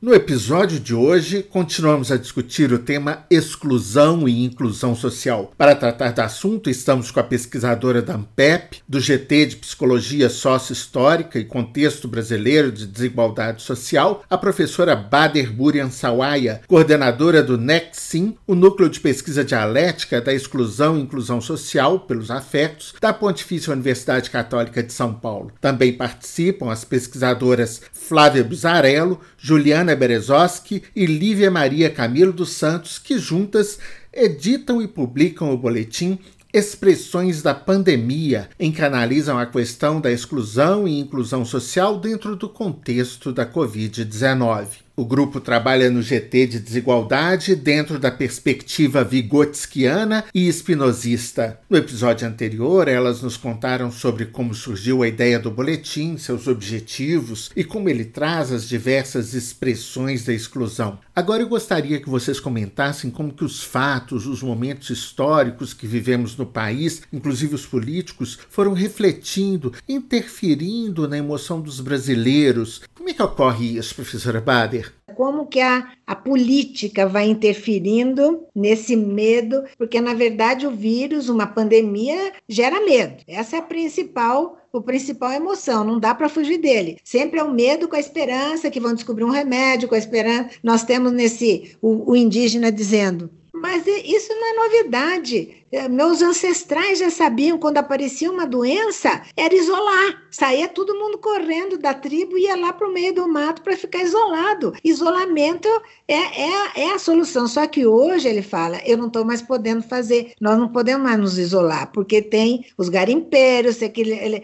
No episódio de hoje, continuamos a discutir o tema exclusão e inclusão social. Para tratar do assunto, estamos com a pesquisadora da AMPEP, do GT de Psicologia Sócio-Histórica e Contexto Brasileiro de Desigualdade Social, a professora Bader Burian Sawaya, coordenadora do NEXIM, o Núcleo de Pesquisa Dialética da Exclusão e Inclusão Social pelos Afetos, da Pontifícia Universidade Católica de São Paulo. Também participam as pesquisadoras Flávia Bizarello, Juliana Ana Berezowski e Lívia Maria Camilo dos Santos, que juntas editam e publicam o boletim Expressões da Pandemia, em que analisam a questão da exclusão e inclusão social dentro do contexto da Covid-19. O grupo trabalha no GT de desigualdade dentro da perspectiva vigotskiana e espinosista. No episódio anterior, elas nos contaram sobre como surgiu a ideia do boletim, seus objetivos e como ele traz as diversas expressões da exclusão. Agora eu gostaria que vocês comentassem como que os fatos, os momentos históricos que vivemos no país, inclusive os políticos, foram refletindo, interferindo na emoção dos brasileiros. Como é que ocorre isso, professora Bader? como que a, a política vai interferindo nesse medo, porque na verdade o vírus, uma pandemia, gera medo. Essa é a principal o principal emoção, não dá para fugir dele. Sempre é o medo com a esperança que vão descobrir um remédio, com a esperança. Nós temos nesse o, o indígena dizendo: mas isso não é novidade. É, meus ancestrais já sabiam quando aparecia uma doença, era isolar. Saía todo mundo correndo da tribo e ia lá para o meio do mato para ficar isolado. Isolamento é, é, é a solução. Só que hoje ele fala: eu não estou mais podendo fazer, nós não podemos mais nos isolar, porque tem os garimpeiros,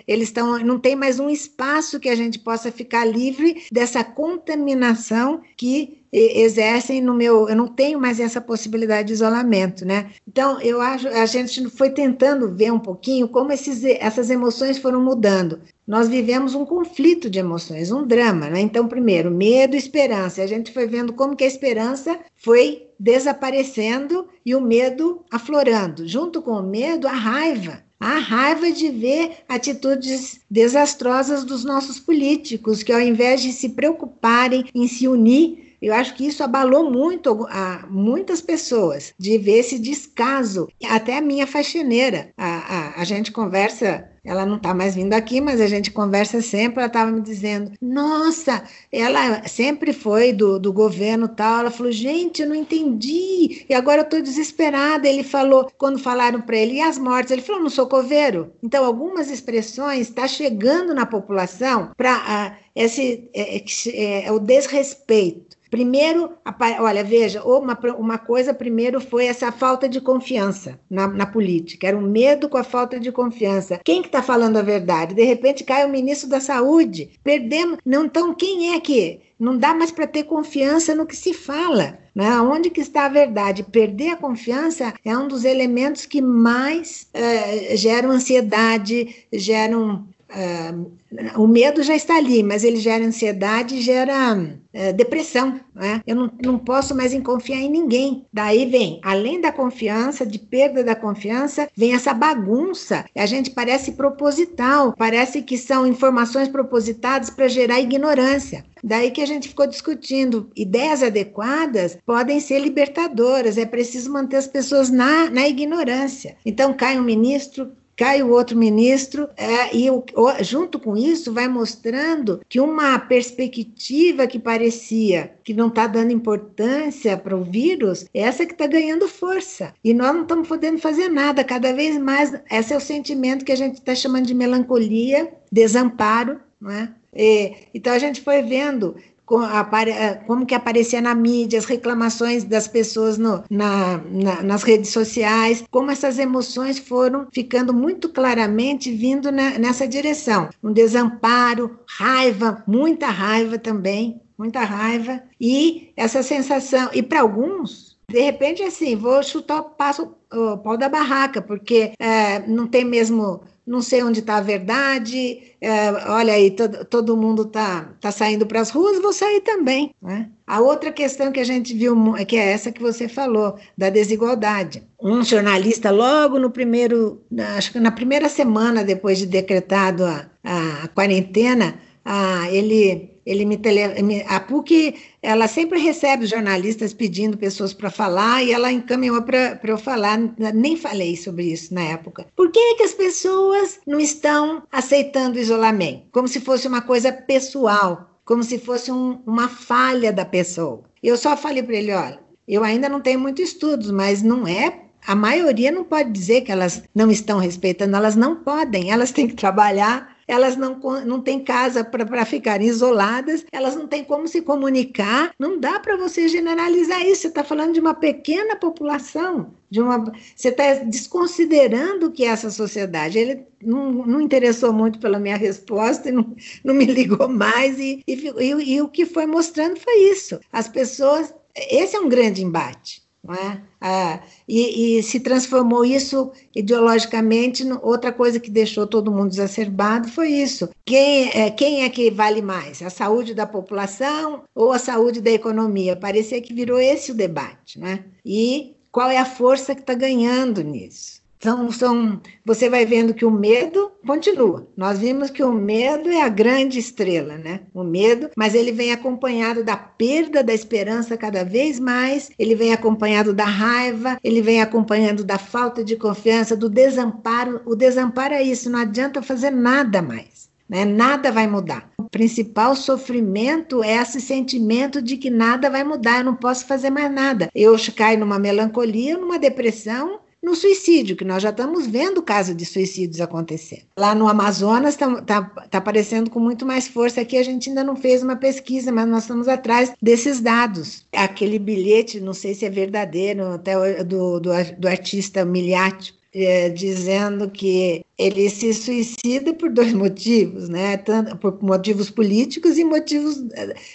eles estão, não tem mais um espaço que a gente possa ficar livre dessa contaminação que exercem no meu, eu não tenho mais essa possibilidade de isolamento, né? Então, eu acho, a gente foi tentando ver um pouquinho como esses, essas emoções foram mudando. Nós vivemos um conflito de emoções, um drama, né? Então, primeiro, medo e esperança. A gente foi vendo como que a esperança foi desaparecendo e o medo aflorando. Junto com o medo, a raiva. A raiva de ver atitudes desastrosas dos nossos políticos, que ao invés de se preocuparem em se unir, eu acho que isso abalou muito a muitas pessoas de ver esse descaso. Até a minha faxineira, a, a, a gente conversa ela não está mais vindo aqui, mas a gente conversa sempre. Ela estava me dizendo: Nossa, ela sempre foi do, do governo tal. Ela falou: Gente, eu não entendi. E agora eu estou desesperada. Ele falou, quando falaram para ele, e as mortes? Ele falou: Não sou coveiro. Então, algumas expressões estão tá chegando na população para uh, esse é, é, é, o desrespeito. Primeiro, olha, veja, uma, uma coisa primeiro foi essa falta de confiança na, na política, era um medo com a falta de confiança. Quem que está falando a verdade? De repente cai o ministro da Saúde, perdemos. Não, então, quem é que não dá mais para ter confiança no que se fala. Né? Onde que está a verdade? Perder a confiança é um dos elementos que mais uh, geram ansiedade, geram Uh, o medo já está ali, mas ele gera ansiedade, gera uh, depressão. Né? Eu não, não posso mais confiar em ninguém. Daí vem, além da confiança, de perda da confiança, vem essa bagunça. A gente parece proposital, parece que são informações propositadas para gerar ignorância. Daí que a gente ficou discutindo. Ideias adequadas podem ser libertadoras, é preciso manter as pessoas na, na ignorância. Então, cai um ministro, cai o outro ministro, é, e o, junto com isso vai mostrando que uma perspectiva que parecia que não está dando importância para o vírus, é essa que está ganhando força. E nós não estamos podendo fazer nada, cada vez mais. Esse é o sentimento que a gente está chamando de melancolia, desamparo, não é? E, então a gente foi vendo como que aparecia na mídia, as reclamações das pessoas no, na, na, nas redes sociais, como essas emoções foram ficando muito claramente vindo na, nessa direção. Um desamparo, raiva, muita raiva também, muita raiva, e essa sensação, e para alguns, de repente, assim, vou chutar o passo o pau da barraca, porque é, não tem mesmo não sei onde está a verdade, é, olha aí, todo, todo mundo está tá saindo para as ruas, vou sair também. Né? A outra questão que a gente viu, que é essa que você falou, da desigualdade. Um jornalista, logo no primeiro, acho que na primeira semana depois de decretado a, a, a quarentena, a, ele ele me tele, a PUC ela sempre recebe jornalistas pedindo pessoas para falar e ela encaminhou para eu falar. Nem falei sobre isso na época. Por que, que as pessoas não estão aceitando o isolamento? Como se fosse uma coisa pessoal, como se fosse um, uma falha da pessoa. Eu só falei para ele: olha, eu ainda não tenho muitos estudos, mas não é a maioria não pode dizer que elas não estão respeitando, elas não podem, elas têm que trabalhar elas não, não têm casa para ficarem isoladas, elas não têm como se comunicar. Não dá para você generalizar isso. Você está falando de uma pequena população, de uma, você está desconsiderando o que é essa sociedade. Ele não, não interessou muito pela minha resposta e não, não me ligou mais. E, e, e, e o que foi mostrando foi isso. As pessoas. Esse é um grande embate. Não é? Ah, e, e, se transformou isso ideologicamente. Outra coisa que deixou todo mundo exacerbado foi isso. Quem é, quem é que vale mais? A saúde da população ou a saúde da economia? Parecia que virou esse o debate. Né? E qual é a força que está ganhando nisso? São, são, você vai vendo que o medo continua. Nós vimos que o medo é a grande estrela, né? O medo, mas ele vem acompanhado da perda da esperança cada vez mais, ele vem acompanhado da raiva, ele vem acompanhando da falta de confiança, do desamparo. O desamparo é isso, não adianta fazer nada mais. Né? Nada vai mudar. O principal sofrimento é esse sentimento de que nada vai mudar, eu não posso fazer mais nada. Eu caio numa melancolia, numa depressão, no suicídio, que nós já estamos vendo casos de suicídios acontecendo. Lá no Amazonas está tá, tá aparecendo com muito mais força. Aqui a gente ainda não fez uma pesquisa, mas nós estamos atrás desses dados. Aquele bilhete, não sei se é verdadeiro, até do, do, do artista Miliati, é, dizendo que ele se suicida por dois motivos, né? Tanto por motivos políticos e motivos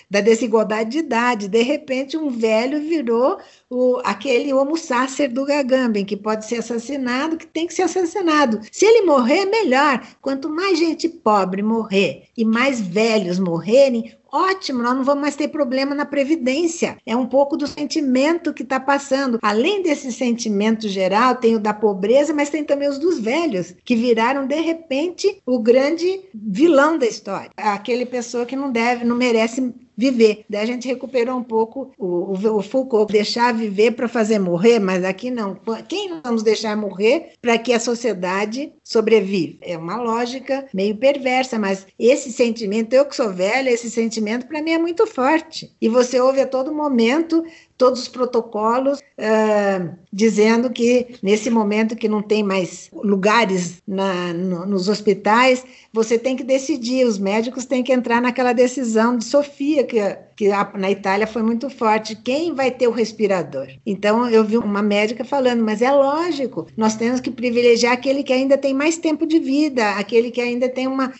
da desigualdade de idade. De repente, um velho virou o, aquele homo sacer do Gagamben, que pode ser assassinado, que tem que ser assassinado. Se ele morrer, melhor. Quanto mais gente pobre morrer e mais velhos morrerem, Ótimo, nós não vamos mais ter problema na previdência. É um pouco do sentimento que está passando. Além desse sentimento geral, tem o da pobreza, mas tem também os dos velhos, que viraram de repente o grande vilão da história. Aquele pessoa que não deve, não merece viver. Daí a gente recuperou um pouco o, o Foucault, deixar viver para fazer morrer, mas aqui não. Quem vamos deixar morrer para que a sociedade sobreviva? É uma lógica meio perversa, mas esse sentimento, eu que sou velha, esse sentimento para mim é muito forte. E você ouve a todo momento todos os protocolos uh, dizendo que nesse momento que não tem mais lugares na, no, nos hospitais, você tem que decidir, os médicos têm que entrar naquela decisão de Sofia, que, que na Itália foi muito forte, quem vai ter o respirador? Então eu vi uma médica falando, mas é lógico, nós temos que privilegiar aquele que ainda tem mais tempo de vida, aquele que ainda tem uma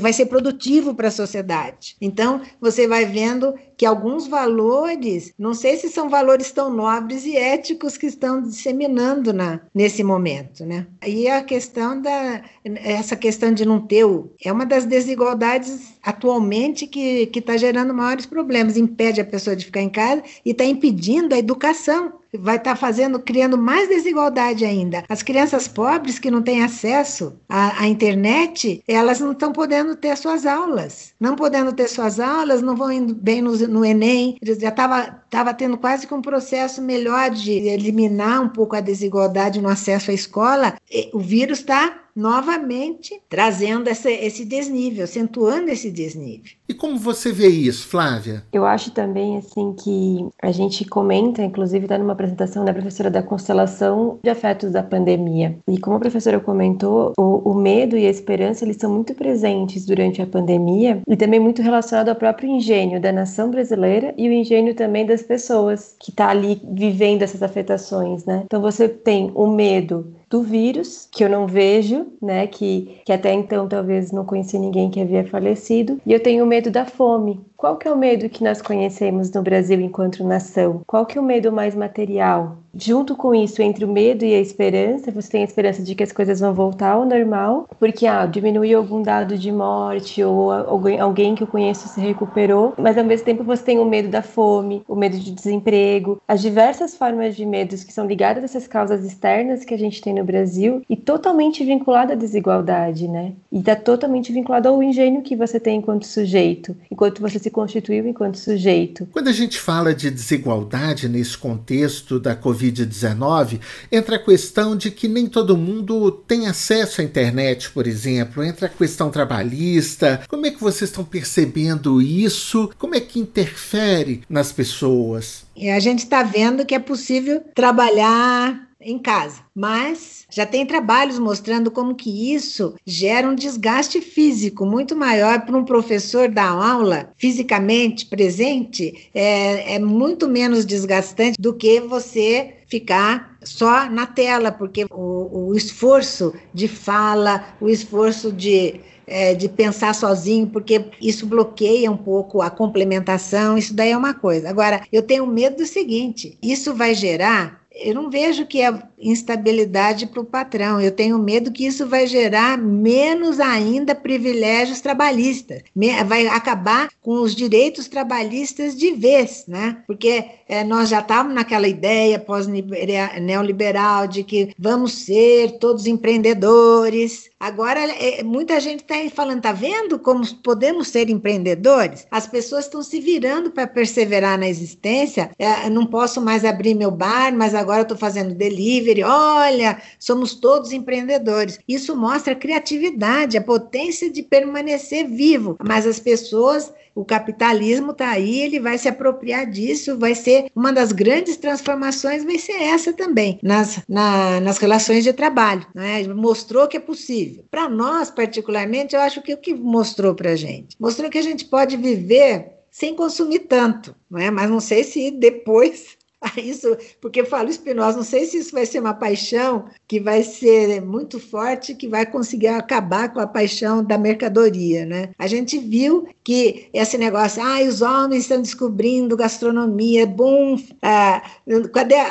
vai ser produtivo para a sociedade. Então você vai vendo que alguns valores, não sei se são valores tão nobres e éticos que estão disseminando na, nesse momento, né? E a questão da essa questão de não ter o, é uma das desigualdades atualmente que está gerando maiores problemas, impede a pessoa de ficar em casa e está impedindo a educação vai estar tá fazendo, criando mais desigualdade ainda. As crianças pobres que não têm acesso à, à internet, elas não estão podendo ter suas aulas. Não podendo ter suas aulas, não vão indo bem no, no Enem. Já estava tava tendo quase que um processo melhor de eliminar um pouco a desigualdade no acesso à escola. O vírus está novamente trazendo essa, esse desnível, acentuando esse desnível. E como você vê isso, Flávia? Eu acho também assim que a gente comenta, inclusive está numa apresentação da professora da constelação de afetos da pandemia. E como a professora comentou, o, o medo e a esperança eles são muito presentes durante a pandemia e também muito relacionado ao próprio engenho da nação brasileira e o engenho também das pessoas que está ali vivendo essas afetações, né? Então você tem o medo do vírus, que eu não vejo, né? Que, que até então talvez não conheci ninguém que havia falecido. E eu tenho medo da fome, qual que é o medo que nós conhecemos no Brasil enquanto nação? Qual que é o medo mais material? Junto com isso, entre o medo e a esperança, você tem a esperança de que as coisas vão voltar ao normal, porque ah, diminuiu algum dado de morte ou alguém, que eu conheço se recuperou, mas ao mesmo tempo você tem o medo da fome, o medo de desemprego, as diversas formas de medos que são ligadas a essas causas externas que a gente tem no Brasil e totalmente vinculada à desigualdade, né? E está totalmente vinculado ao engenho que você tem enquanto sujeito, enquanto você se constituiu enquanto sujeito. Quando a gente fala de desigualdade nesse contexto da Covid-19, entra a questão de que nem todo mundo tem acesso à internet, por exemplo, entra a questão trabalhista. Como é que vocês estão percebendo isso? Como é que interfere nas pessoas? E a gente está vendo que é possível trabalhar em casa, mas já tem trabalhos mostrando como que isso gera um desgaste físico muito maior para um professor dar aula fisicamente presente, é, é muito menos desgastante do que você ficar só na tela, porque o, o esforço de fala, o esforço de é, de pensar sozinho, porque isso bloqueia um pouco a complementação, isso daí é uma coisa. Agora, eu tenho medo do seguinte: isso vai gerar eu não vejo que é instabilidade para o patrão. Eu tenho medo que isso vai gerar menos ainda privilégios trabalhistas. Vai acabar com os direitos trabalhistas de vez, né? Porque é, nós já estávamos naquela ideia pós-neoliberal de que vamos ser todos empreendedores. Agora, é, muita gente está falando, tá vendo como podemos ser empreendedores? As pessoas estão se virando para perseverar na existência. É, não posso mais abrir meu bar, mas agora estou fazendo delivery. Olha, somos todos empreendedores. Isso mostra a criatividade, a potência de permanecer vivo. Mas as pessoas o capitalismo está aí, ele vai se apropriar disso, vai ser uma das grandes transformações, vai ser essa também, nas, na, nas relações de trabalho. Né? Mostrou que é possível. Para nós, particularmente, eu acho que o que mostrou para a gente? Mostrou que a gente pode viver sem consumir tanto, não é? mas não sei se depois isso, porque eu falo Espinosa, não sei se isso vai ser uma paixão que vai ser muito forte, que vai conseguir acabar com a paixão da mercadoria, né? A gente viu que esse negócio, ah, os homens estão descobrindo gastronomia, é bom. Ah,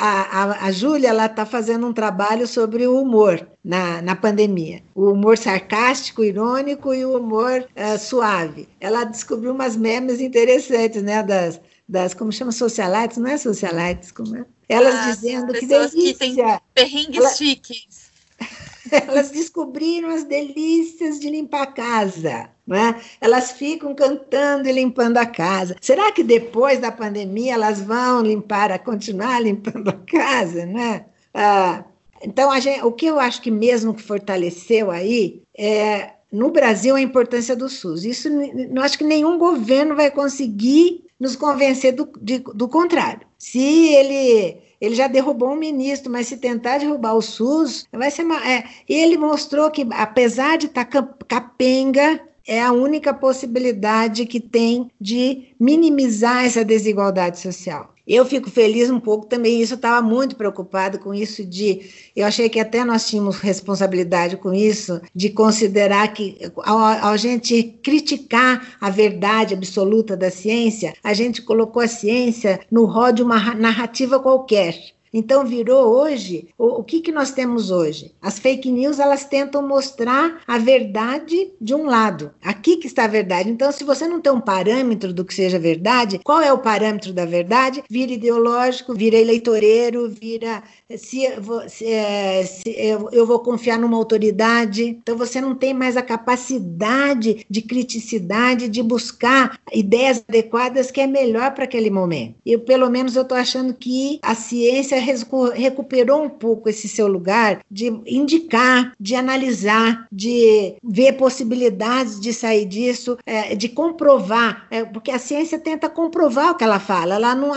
a, a, a Júlia? Ela está fazendo um trabalho sobre o humor na, na pandemia. O humor sarcástico, irônico e o humor uh, suave. Ela descobriu umas memes interessantes, né? Das, das como chama socialites, não é socialites, como é? Elas ah, dizendo que delícia. que têm perrengues Ela... chiques. Elas descobriram as delícias de limpar a casa. Né? Elas ficam cantando e limpando a casa. Será que depois da pandemia elas vão limpar, continuar limpando a casa? Né? Ah, então, gente, o que eu acho que mesmo que fortaleceu aí é no Brasil a importância do SUS. Isso não acho que nenhum governo vai conseguir nos convencer do, de, do contrário. Se ele ele já derrubou um ministro, mas se tentar derrubar o SUS, vai ser. Uma, é, ele mostrou que, apesar de estar tá capenga, é a única possibilidade que tem de minimizar essa desigualdade social. Eu fico feliz um pouco também, isso eu estava muito preocupado com isso de, eu achei que até nós tínhamos responsabilidade com isso, de considerar que ao, ao gente criticar a verdade absoluta da ciência, a gente colocou a ciência no rol de uma narrativa qualquer. Então virou hoje, o, o, que, que nós temos hoje? As fake news, elas tentam mostrar a verdade de um lado. Aqui que está a verdade. Então, se você não tem um parâmetro do que seja verdade, qual é o parâmetro da verdade? Vira ideológico, vira eleitoreiro, vira se, se, é, se eu, eu vou confiar numa autoridade. Então, você não tem mais a capacidade de criticidade, de buscar ideias adequadas que é melhor para aquele momento. E pelo menos eu estou achando que a ciência recuperou um pouco esse seu lugar de indicar, de analisar, de ver possibilidades de sair disso, é, de comprovar, é, porque a ciência tenta comprovar o que ela fala, ela não,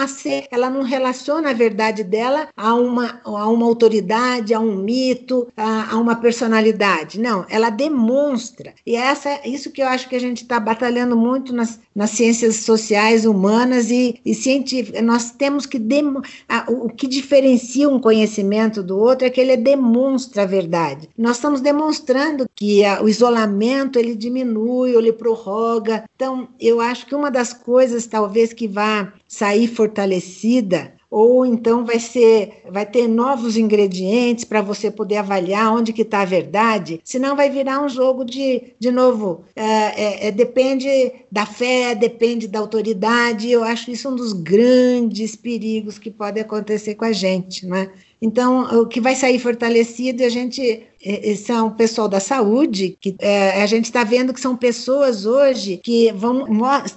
ela não relaciona a verdade dela a uma, a uma autoridade, a um mito, a, a uma personalidade. Não, ela demonstra. E é essa, isso que eu acho que a gente está batalhando muito nas, nas ciências sociais, humanas e, e científicas. Nós temos que. O que diferencia um conhecimento do outro é que ele demonstra a verdade. Nós estamos demonstrando que a, o isolamento ele diminui ou ele prorroga. Então, eu acho que uma das coisas talvez que vá sair fortalecida ou então vai ser, vai ter novos ingredientes para você poder avaliar onde que está a verdade, senão vai virar um jogo de, de novo, é, é, é, depende da fé, depende da autoridade, eu acho isso um dos grandes perigos que pode acontecer com a gente, né? Então, o que vai sair fortalecido, a gente são o pessoal da saúde, que é, a gente está vendo que são pessoas hoje que vão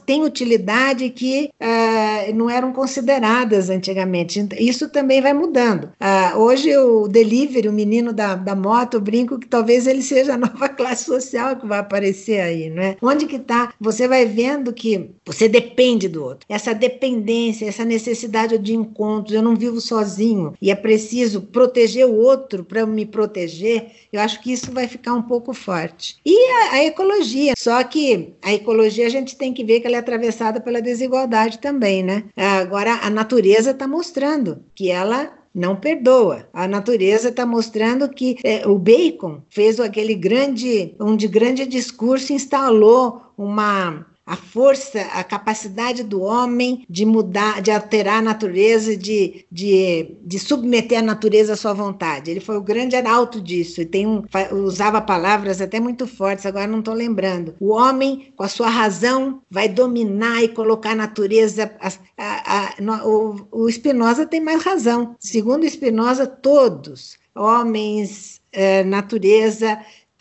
têm utilidade que é, não eram consideradas antigamente. Isso também vai mudando. Ah, hoje o delivery, o menino da, da moto, brinco que talvez ele seja a nova classe social que vai aparecer aí, né? Onde que está? Você vai vendo que você depende do outro. Essa dependência, essa necessidade de encontros, eu não vivo sozinho e é preciso proteger o outro para me proteger eu acho que isso vai ficar um pouco forte. E a, a, ecologia, só que a ecologia a gente tem que ver que ela é atravessada pela desigualdade também, né? Agora a natureza está mostrando que ela não perdoa. A natureza está mostrando que é, o Bacon fez aquele grande, um de grande discurso, instalou uma a força, a capacidade do homem de mudar, de alterar a natureza, de, de, de submeter a natureza à sua vontade. Ele foi o grande arauto disso e tem um, usava palavras até muito fortes, agora não estou lembrando. O homem, com a sua razão, vai dominar e colocar a natureza. A, a, a, o, o Spinoza tem mais razão. Segundo Spinoza, todos, homens, eh, natureza,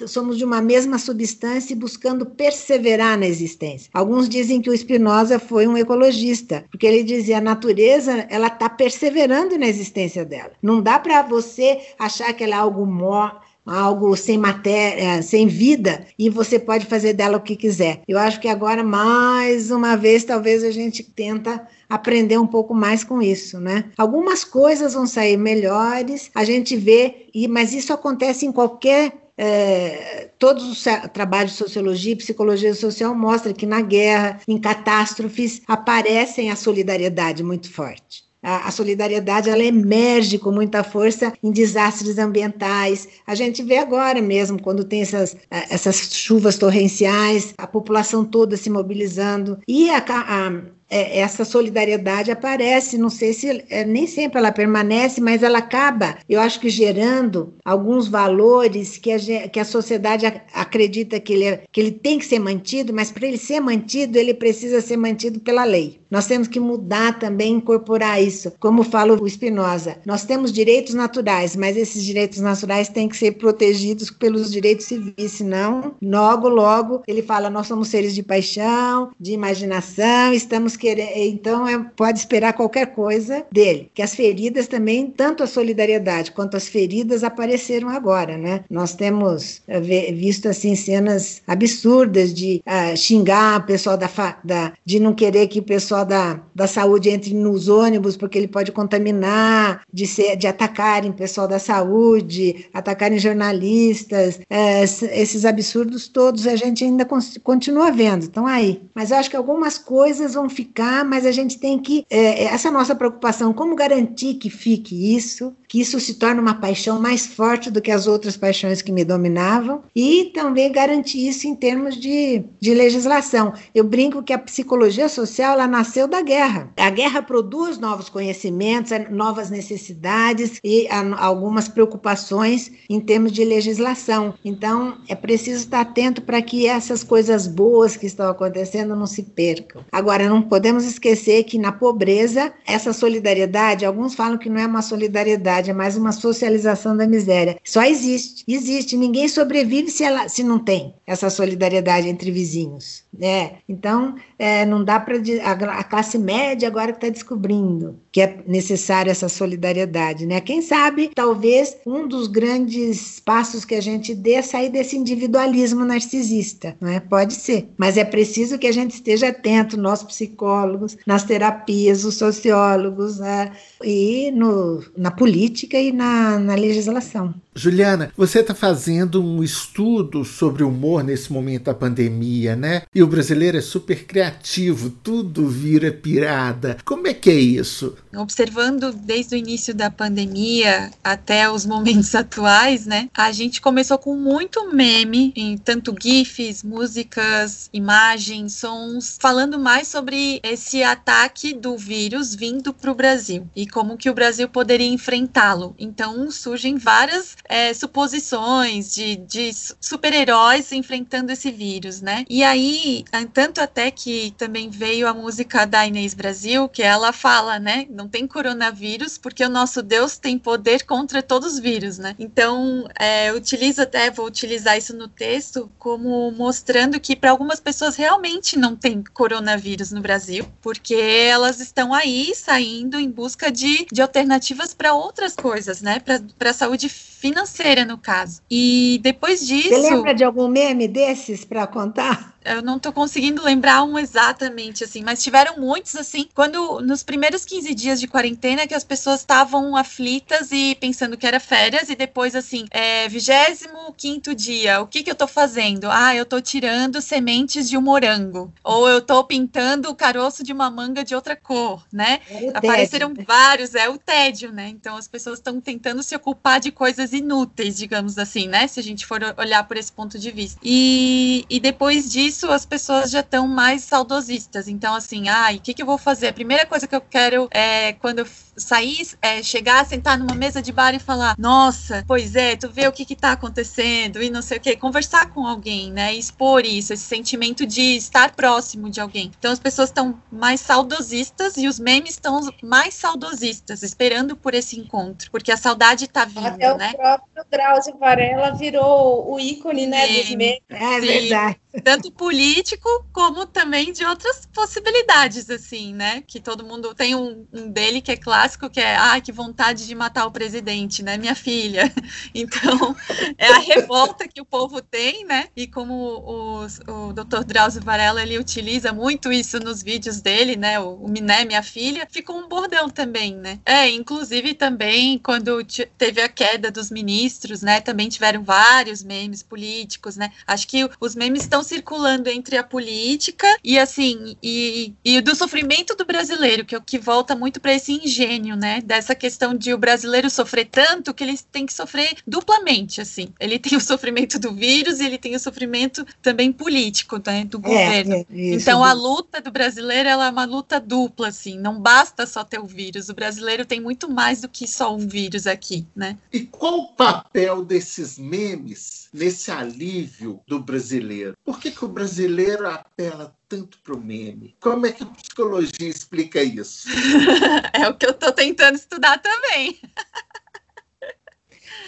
somos de uma mesma substância e buscando perseverar na existência. Alguns dizem que o Spinoza foi um ecologista, porque ele dizia a natureza ela está perseverando na existência dela. Não dá para você achar que ela é algo mó algo sem matéria, sem vida, e você pode fazer dela o que quiser. Eu acho que agora, mais uma vez, talvez a gente tenta aprender um pouco mais com isso, né? Algumas coisas vão sair melhores, a gente vê, e, mas isso acontece em qualquer é, todos os trabalhos de sociologia e psicologia social mostram que na guerra, em catástrofes, aparecem a solidariedade muito forte. A, solidariedade ela emerge com muita força em desastres ambientais. A gente vê agora mesmo, quando tem essas, essas chuvas torrenciais, a população toda se mobilizando. E a, a é, essa solidariedade aparece, não sei se é, nem sempre ela permanece, mas ela acaba, eu acho que gerando alguns valores que a, que a sociedade acredita que ele, é, que ele tem que ser mantido, mas para ele ser mantido, ele precisa ser mantido pela lei. Nós temos que mudar também, incorporar isso. Como fala o Spinoza, nós temos direitos naturais, mas esses direitos naturais têm que ser protegidos pelos direitos civis, senão, logo, logo, ele fala, nós somos seres de paixão, de imaginação, estamos querer, então é, pode esperar qualquer coisa dele. Que as feridas também, tanto a solidariedade quanto as feridas apareceram agora, né? Nós temos é, visto assim cenas absurdas de uh, xingar o pessoal da, da, de não querer que o pessoal da, da saúde entre nos ônibus porque ele pode contaminar, de ser, de atacarem pessoal da saúde, atacarem jornalistas, uh, esses absurdos todos a gente ainda continua vendo, estão aí. Mas eu acho que algumas coisas vão ficar ficar, mas a gente tem que. É, é, essa nossa preocupação, como garantir que fique isso, que isso se torne uma paixão mais forte do que as outras paixões que me dominavam, e também garantir isso em termos de, de legislação. Eu brinco que a psicologia social ela nasceu da guerra. A guerra produz novos conhecimentos, novas necessidades e algumas preocupações em termos de legislação. Então, é preciso estar atento para que essas coisas boas que estão acontecendo não se percam. Agora, não podemos esquecer que na pobreza, essa solidariedade, alguns falam que não é uma solidariedade, é mais uma socialização da miséria. Só existe, existe. Ninguém sobrevive se, ela, se não tem essa solidariedade entre vizinhos. Né? Então, é, não dá para. A, classe média agora que está descobrindo que é necessária essa solidariedade. Né? Quem sabe, talvez, um dos grandes passos que a gente dê é sair desse individualismo narcisista. Né? Pode ser. Mas é preciso que a gente esteja atento, nós psicólogos, nas terapias, os sociólogos, né? e no, na política política e na, na legislação. Juliana, você está fazendo um estudo sobre humor nesse momento da pandemia, né? E o brasileiro é super criativo, tudo vira pirada. Como é que é isso? Observando desde o início da pandemia até os momentos atuais, né? A gente começou com muito meme, em tanto GIFs, músicas, imagens, sons, falando mais sobre esse ataque do vírus vindo para o Brasil e como que o Brasil poderia enfrentá-lo. Então surgem várias é, suposições de, de super-heróis enfrentando esse vírus, né? E aí, tanto até que também veio a música da Inês Brasil, que ela fala, né? Não tem coronavírus porque o nosso Deus tem poder contra todos os vírus, né? Então, é, utilizo até, vou utilizar isso no texto como mostrando que para algumas pessoas realmente não tem coronavírus no Brasil, porque elas estão aí saindo em busca de, de alternativas para outras coisas, né? Para a saúde financeira, no caso. E depois disso. Você lembra de algum meme desses para contar? Eu não tô conseguindo lembrar um exatamente, assim, mas tiveram muitos, assim, quando nos primeiros 15 dias de quarentena que as pessoas estavam aflitas e pensando que era férias, e depois, assim, é, 25 dia, o que que eu tô fazendo? Ah, eu tô tirando sementes de um morango, ou eu tô pintando o caroço de uma manga de outra cor, né? Apareceram vários, é o tédio, né? Então as pessoas estão tentando se ocupar de coisas inúteis, digamos assim, né? Se a gente for olhar por esse ponto de vista. E, e depois disso, isso as pessoas já estão mais saudosistas. Então, assim, ai, o que, que eu vou fazer? A primeira coisa que eu quero é quando eu sair, é, chegar, sentar numa mesa de bar e falar: Nossa, pois é, tu vê o que, que tá acontecendo e não sei o que. Conversar com alguém, né? Expor isso, esse sentimento de estar próximo de alguém. Então, as pessoas estão mais saudosistas e os memes estão mais saudosistas, esperando por esse encontro, porque a saudade tá vindo, Até né? o próprio Drauzio Varela virou o ícone, né, dos memes. É verdade tanto político como também de outras possibilidades, assim, né? Que todo mundo tem um, um, dele que é clássico, que é, ah, que vontade de matar o presidente, né? Minha filha. Então, é a revolta que o povo tem, né? E como o Dr. Drauzio Varela, ele utiliza muito isso nos vídeos dele, né? O, o Miné, minha filha, ficou um bordão também, né? É, inclusive também quando teve a queda dos ministros, né? Também tiveram vários memes políticos, né? Acho que os memes estão circulando entre a política e assim e, e do sofrimento do brasileiro que é o que volta muito para esse ingênio né? Dessa questão de o brasileiro sofrer tanto que ele tem que sofrer duplamente assim. Ele tem o sofrimento do vírus e ele tem o sofrimento também político né, do é, governo. é, então a luta do brasileiro ela é uma luta dupla assim. Não basta só ter o vírus. O brasileiro tem muito mais do que só um vírus aqui né? E qual o papel desses memes nesse alívio do brasileiro? Por que, que o brasileiro apela tanto para o meme? Como é que a psicologia explica isso? é o que eu estou tentando estudar também.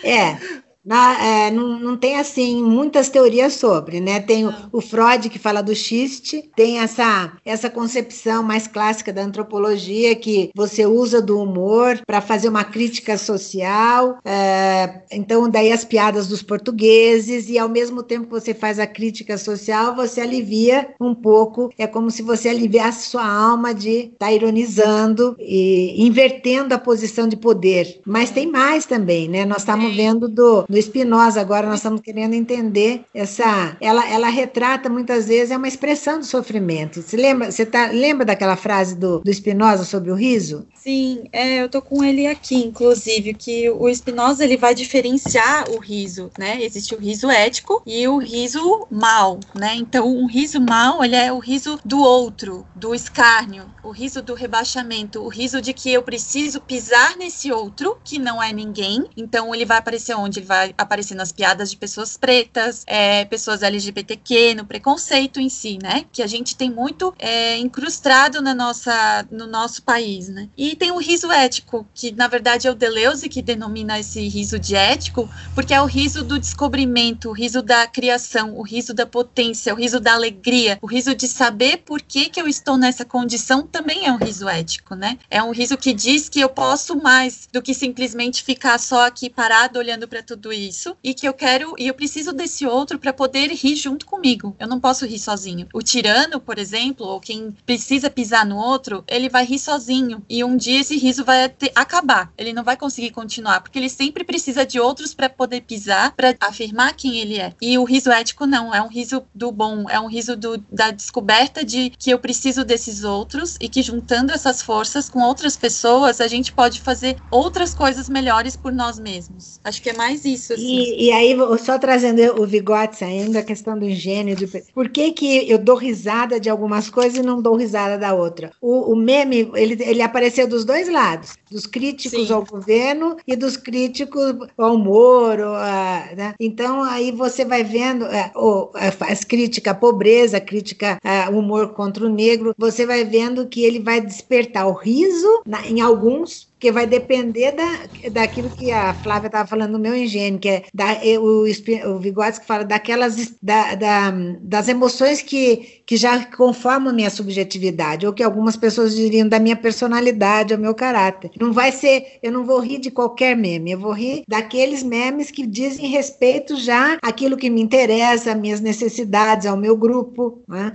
É, na, é, não, não tem assim muitas teorias sobre, né? Tem o, o, Freud que fala do xiste, tem essa, essa concepção mais clássica da antropologia que você usa do humor para fazer uma crítica social. É, então, daí as piadas dos portugueses, e ao mesmo tempo que você faz a crítica social, você alivia um pouco. É como se você aliviasse sua alma de estar tá ironizando e invertendo a posição de poder. Mas tem mais também, né? Nós estamos vendo do do Spinoza agora nós estamos querendo entender essa ela ela retrata muitas vezes é uma expressão do sofrimento. Você lembra, você tá lembra daquela frase do, do Spinoza sobre o riso? Sim, é, eu tô com ele aqui, inclusive, que o Spinoza ele vai diferenciar o riso, né? Existe o riso ético e o riso mal, né? Então, um riso mal, ele é o riso do outro, do escárnio, o riso do rebaixamento, o riso de que eu preciso pisar nesse outro que não é ninguém. Então, ele vai aparecer onde ele vai aparecendo as piadas de pessoas pretas, é, pessoas LGBTQ, no preconceito em si, né? Que a gente tem muito é, incrustado na nossa, no nosso país, né? E tem o riso ético, que na verdade é o Deleuze que denomina esse riso de ético, porque é o riso do descobrimento, o riso da criação, o riso da potência, o riso da alegria, o riso de saber por que, que eu estou nessa condição também é um riso ético, né? É um riso que diz que eu posso mais do que simplesmente ficar só aqui parado olhando para tudo isso e que eu quero e eu preciso desse outro para poder rir junto comigo. Eu não posso rir sozinho. O tirano, por exemplo, ou quem precisa pisar no outro, ele vai rir sozinho e um dia esse riso vai ter, acabar. Ele não vai conseguir continuar porque ele sempre precisa de outros para poder pisar, para afirmar quem ele é. E o riso ético não, é um riso do bom, é um riso do, da descoberta de que eu preciso desses outros e que juntando essas forças com outras pessoas a gente pode fazer outras coisas melhores por nós mesmos. Acho que é mais isso. Assim. E, e, aí, só trazendo o Vigotes ainda, a questão do gênio, de, por que, que eu dou risada de algumas coisas e não dou risada da outra? O, o meme, ele, ele apareceu dos dois lados, dos críticos Sim. ao governo e dos críticos ao Moro. A, né? Então, aí você vai vendo é, o, as críticas à pobreza, a crítica ao humor contra o negro, você vai vendo que ele vai despertar o riso na, em alguns porque vai depender da, daquilo que a Flávia estava falando no meu engenho, que é da, o, o Vygotsky fala daquelas da, da, das emoções que, que já conformam a minha subjetividade, ou que algumas pessoas diriam da minha personalidade, ao meu caráter. Não vai ser, eu não vou rir de qualquer meme, eu vou rir daqueles memes que dizem respeito já àquilo que me interessa, minhas necessidades, ao meu grupo. Né?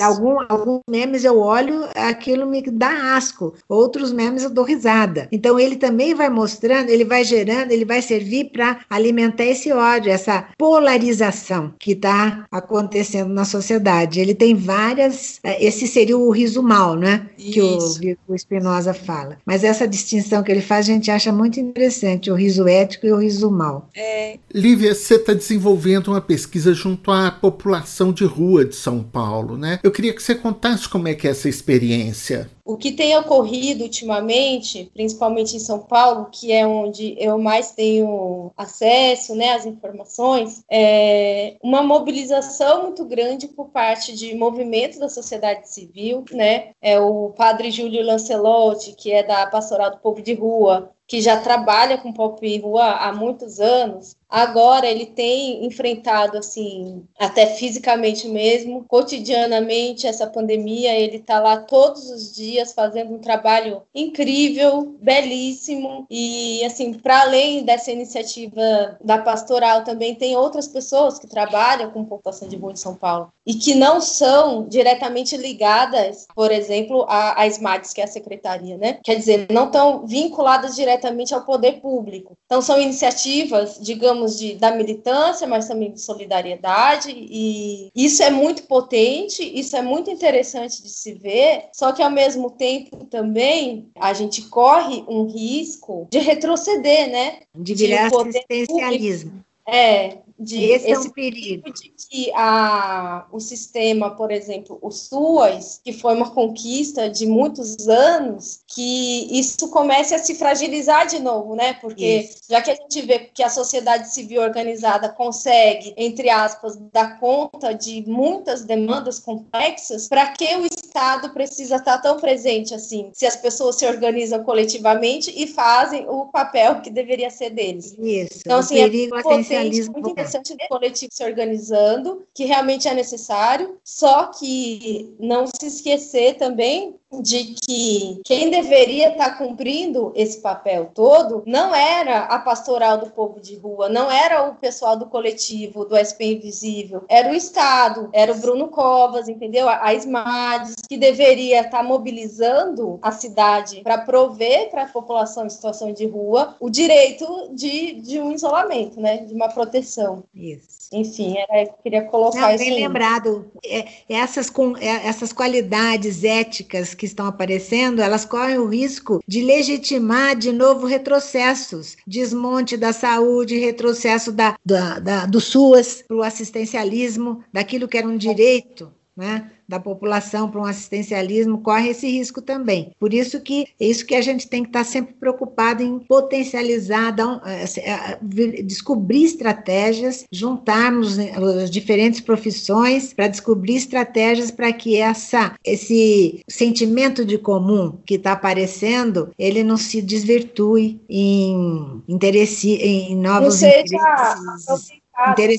Algum, alguns memes eu olho, aquilo me dá asco, outros memes eu dou risada. Então ele também vai mostrando, ele vai gerando, ele vai servir para alimentar esse ódio, essa polarização que está acontecendo na sociedade. Ele tem várias, é, esse seria o riso mal, né? Isso. Que o, o Spinoza fala. Mas essa distinção que ele faz a gente acha muito interessante, o riso ético e o riso mal. É. Lívia, você está desenvolvendo uma pesquisa junto à população de rua de São Paulo, né? Eu queria que você contasse como é que é essa experiência. O que tem ocorrido ultimamente, principalmente em São Paulo, que é onde eu mais tenho acesso né, às informações, é uma mobilização muito grande por parte de movimentos da sociedade civil, né? É o padre Júlio Lancelotti, que é da Pastoral do Povo de Rua, que já trabalha com pop rua há muitos anos, agora ele tem enfrentado assim, até fisicamente mesmo, cotidianamente essa pandemia, ele está lá todos os dias fazendo um trabalho incrível, belíssimo e assim, para além dessa iniciativa da pastoral, também tem outras pessoas que trabalham com população de rua em São Paulo e que não são diretamente ligadas, por exemplo, à, à SMADS, que é a secretaria, né? Quer dizer, não estão vinculadas diretamente ao poder público. Então, são iniciativas, digamos, de, da militância, mas também de solidariedade, e isso é muito potente, isso é muito interessante de se ver, só que, ao mesmo tempo, também, a gente corre um risco de retroceder, né? De virar de assistencialismo. Público. É, de esse, esse é um perigo. De que a, o sistema, por exemplo, o SUAS, que foi uma conquista de muitos anos, que isso comece a se fragilizar de novo, né? Porque isso. já que a gente vê que a sociedade civil organizada consegue, entre aspas, dar conta de muitas demandas complexas, para que o Estado precisa estar tão presente assim? Se as pessoas se organizam coletivamente e fazem o papel que deveria ser deles. Isso. Então, assim, é potente, muito interessante o coletivo se organizando, que realmente é necessário, só que não se esquecer também de que quem deveria estar cumprindo esse papel todo não era a pastoral do povo de rua, não era o pessoal do coletivo, do SP Invisível, era o Estado, era o Bruno Covas, entendeu? A SMADES, que deveria estar mobilizando a cidade para prover para a população em situação de rua o direito de, de um isolamento, né? De uma proteção. Isso. Enfim, era, eu queria colocar Não, isso. Bem lembrado, é, essas, com, é, essas qualidades éticas que estão aparecendo, elas correm o risco de legitimar de novo retrocessos, desmonte da saúde, retrocesso da, da, da do SUAS para o assistencialismo, daquilo que era um direito. Né? Da população para um assistencialismo corre esse risco também. Por isso que é isso que a gente tem que estar sempre preocupado em potencializar, eh, eh, descobrir estratégias, juntarmos as diferentes profissões para descobrir estratégias para que essa esse sentimento de comum que está aparecendo ele não se desvirtue em interesse em novos não seja interesses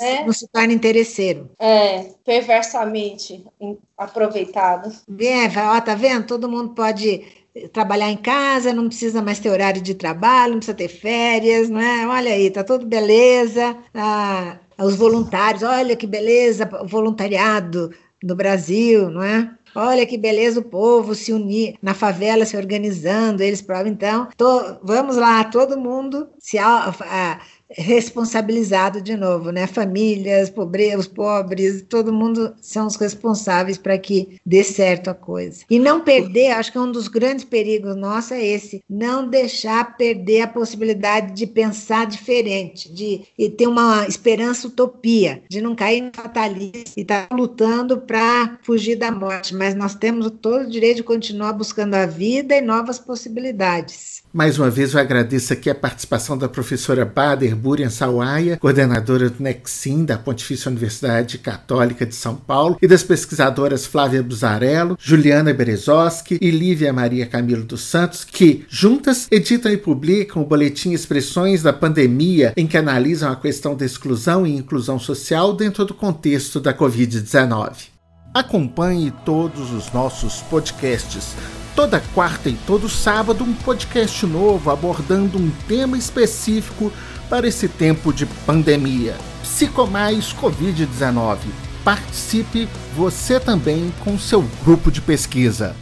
né? Não se torna interesseiro. É, perversamente aproveitado. É, ó, tá vendo? Todo mundo pode trabalhar em casa, não precisa mais ter horário de trabalho, não precisa ter férias, não é? Olha aí, tá tudo beleza. Ah, os voluntários, olha que beleza, o voluntariado no Brasil, não é? Olha que beleza o povo se unir na favela, se organizando, eles provam. Então, tô, vamos lá, todo mundo se a, a, responsabilizado de novo, né? Famílias, os pobres, todo mundo são os responsáveis para que dê certo a coisa. E não perder, acho que um dos grandes perigos nossos é esse, não deixar perder a possibilidade de pensar diferente, de e ter uma esperança utopia, de não cair no fatalismo e estar tá lutando para fugir da morte, mas nós temos todo o direito de continuar buscando a vida e novas possibilidades. Mais uma vez eu agradeço aqui a participação da professora Bader Burian Sawaia, coordenadora do Nexim da Pontifícia Universidade Católica de São Paulo, e das pesquisadoras Flávia Buzarello, Juliana Berezoski e Lívia Maria Camilo dos Santos, que juntas editam e publicam o boletim Expressões da Pandemia, em que analisam a questão da exclusão e inclusão social dentro do contexto da Covid-19. Acompanhe todos os nossos podcasts Toda quarta e todo sábado, um podcast novo abordando um tema específico para esse tempo de pandemia. Psicomais Covid-19. Participe você também com seu grupo de pesquisa.